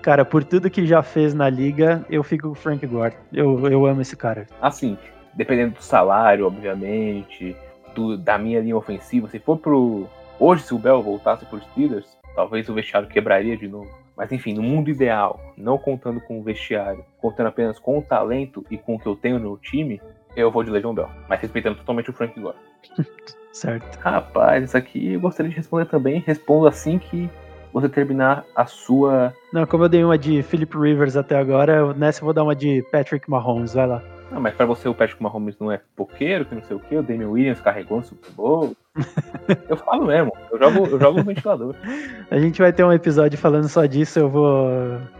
cara, por tudo que já fez na liga, eu fico com o Frank Gore. Eu, eu amo esse cara. Assim, dependendo do salário, obviamente, do, da minha linha ofensiva, se for pro. Hoje, se o Bell voltasse pros Steelers, talvez o vestiário quebraria de novo. Mas enfim, no mundo ideal, não contando com o vestiário, contando apenas com o talento e com o que eu tenho no time, eu vou de Legion Bell. Mas respeitando totalmente o Frank Gore. certo. Rapaz, isso aqui eu gostaria de responder também. Respondo assim que você terminar a sua. Não, como eu dei uma de Philip Rivers até agora, nessa eu vou dar uma de Patrick Mahomes, vai lá. Ah, mas pra você o Patrick Mahomes não é poqueiro, que não sei o que, o Damian Williams carregou no Super Bowl. eu falo mesmo, eu jogo, eu jogo no ventilador. A gente vai ter um episódio falando só disso, eu vou.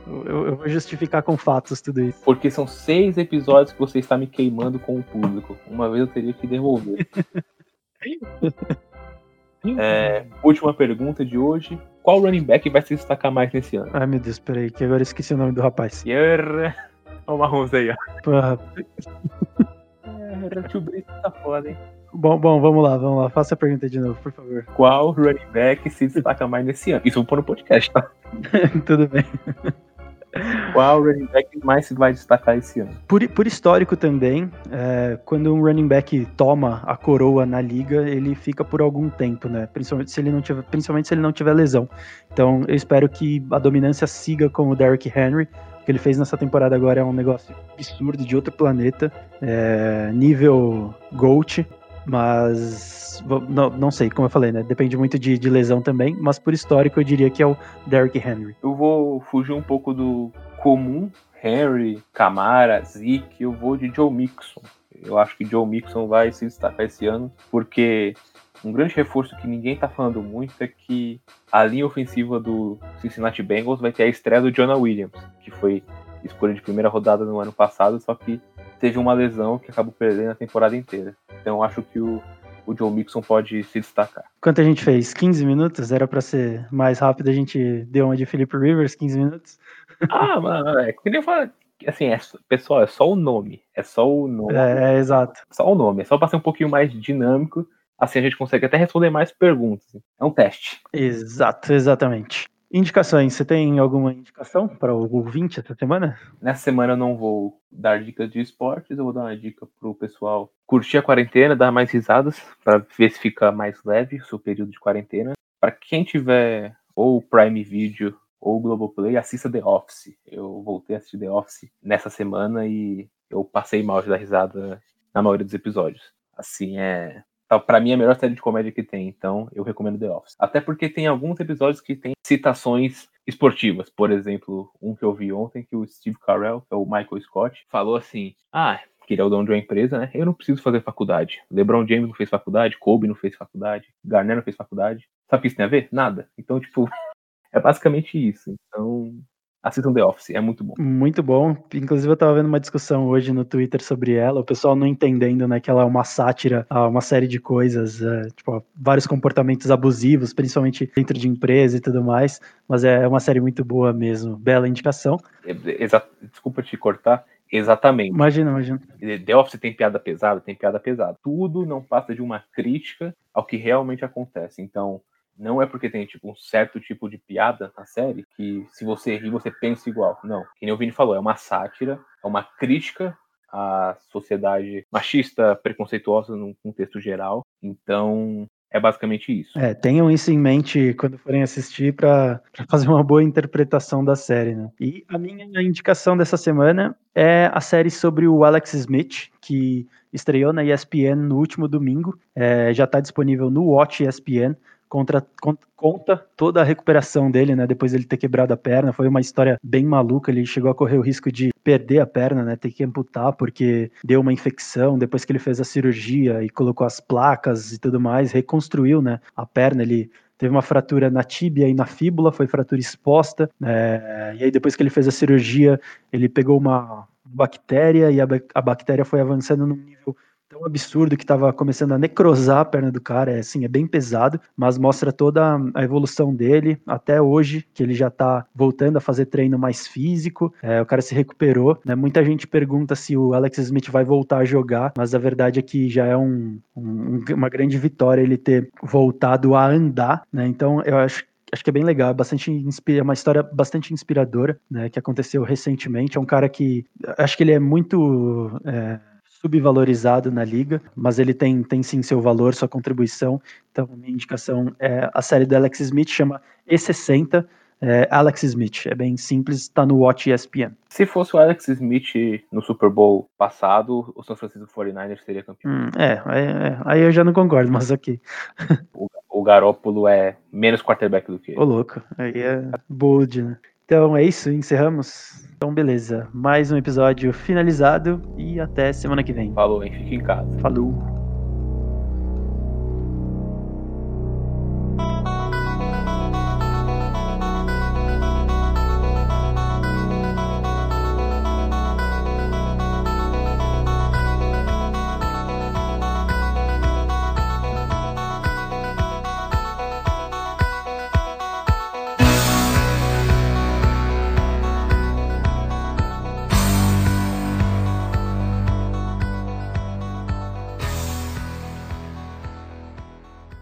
Eu, eu, vou justificar com fatos tudo isso. Porque são seis episódios que você está me queimando com o público. Uma vez eu teria que devolver. é, última pergunta de hoje. Qual running back vai se destacar mais nesse ano? Ai meu Deus, peraí, que agora eu esqueci o nome do rapaz. Olha o Marrons aí, ó. Porra. É, o tio Brito tá foda, hein? Bom, bom, vamos lá, vamos lá. Faça a pergunta de novo, por favor. Qual running back se destaca mais nesse ano? Isso eu vou pôr no podcast, tá? Tudo bem. Qual running back mais se vai destacar esse ano? Por, por histórico também, é, quando um running back toma a coroa na liga, ele fica por algum tempo, né? Principalmente se ele não tiver, principalmente se ele não tiver lesão. Então, eu espero que a dominância siga com o Derrick Henry que ele fez nessa temporada agora é um negócio absurdo de outro planeta, é, nível GOAT, mas não, não sei, como eu falei, né? Depende muito de, de, lesão também, mas por histórico eu diria que é o Derrick Henry. Eu vou fugir um pouco do comum, Henry, Camara, Zeke, eu vou de Joe Mixon. Eu acho que Joe Mixon vai se destacar esse ano, porque um grande reforço que ninguém tá falando muito é que a linha ofensiva do Cincinnati Bengals vai ter a estreia do Jonah Williams, que foi escolha de primeira rodada no ano passado, só que teve uma lesão que acabou perdendo a temporada inteira. Então acho que o, o Joe Mixon pode se destacar. Quanto a gente fez? 15 minutos? Era para ser mais rápido, a gente deu uma de Philip Rivers, 15 minutos. Ah, mano, é que nem falar. Assim, é, pessoal, é só o nome. É só o nome. É, é exato. Só o nome. É só para ser um pouquinho mais dinâmico Assim a gente consegue até responder mais perguntas. É um teste. Exato, exatamente. Indicações, você tem alguma indicação para o ouvinte essa semana? Nessa semana eu não vou dar dicas de esportes, eu vou dar uma dica pro pessoal curtir a quarentena, dar mais risadas, para ver se fica mais leve o seu período de quarentena. Para quem tiver ou Prime Video ou Globoplay, assista The Office. Eu voltei a assistir The Office nessa semana e eu passei mal de dar risada na maioria dos episódios. Assim, é para mim é a melhor série de comédia que tem, então eu recomendo The Office. Até porque tem alguns episódios que tem citações esportivas. Por exemplo, um que eu vi ontem que o Steve Carell, que é o Michael Scott, falou assim: "Ah, que ele é o dono de uma empresa, né? Eu não preciso fazer faculdade. LeBron James não fez faculdade, Kobe não fez faculdade, Garnett não fez faculdade. Sabe o que isso tem a ver? Nada. Então, tipo, é basicamente isso. Então, assistam The Office, é muito bom. Muito bom. Inclusive, eu tava vendo uma discussão hoje no Twitter sobre ela, o pessoal não entendendo, né, que ela é uma sátira a uma série de coisas, é, tipo, vários comportamentos abusivos, principalmente dentro de empresa e tudo mais, mas é uma série muito boa mesmo. Bela indicação. Exa Desculpa te cortar. Exatamente. Imagina, imagina. The Office tem piada pesada, tem piada pesada. Tudo não passa de uma crítica ao que realmente acontece. Então, não é porque tem tipo um certo tipo de piada na série que se você rir você pensa igual. Não. Que nem o Vini falou, é uma sátira, é uma crítica à sociedade machista, preconceituosa num contexto geral. Então, é basicamente isso. É, tenham isso em mente quando forem assistir para fazer uma boa interpretação da série, né? E a minha indicação dessa semana é a série sobre o Alex Smith, que estreou na ESPN no último domingo. É, já está disponível no Watch ESPN contra, conta toda a recuperação dele, né? Depois ele ter quebrado a perna. Foi uma história bem maluca. Ele chegou a correr o risco de perder a perna, né? Ter que amputar porque deu uma infecção. Depois que ele fez a cirurgia e colocou as placas e tudo mais, reconstruiu, né? A perna. Ele teve uma fratura na tíbia e na fíbula, foi fratura exposta. É, e aí depois que ele fez a cirurgia, ele pegou uma bactéria e a, a bactéria foi avançando num nível tão absurdo que estava começando a necrosar a perna do cara, é assim, é bem pesado, mas mostra toda a evolução dele até hoje, que ele já está voltando a fazer treino mais físico, é, o cara se recuperou, né? Muita gente pergunta se o Alex Smith vai voltar a jogar, mas a verdade é que já é um, um, uma grande vitória ele ter voltado a andar, né? Então eu acho acho que é bem legal, é bastante é uma história bastante inspiradora, né, que aconteceu recentemente. É um cara que acho que ele é muito é, subvalorizado na liga, mas ele tem, tem sim seu valor, sua contribuição. Então, minha indicação é a série do Alex Smith, chama E60. É Alex Smith, é bem simples, está no Watch ESPN. Se fosse o Alex Smith no Super Bowl passado, o São Francisco 49ers seria campeão. Hum, é, é, aí eu já não concordo, mas ok. o, o Garópolo é menos quarterback do que ele. Ô, louco, aí é bold, né? Então é isso, encerramos. Então, beleza. Mais um episódio finalizado e até semana que vem. Falou, hein? Fique em casa. Falou.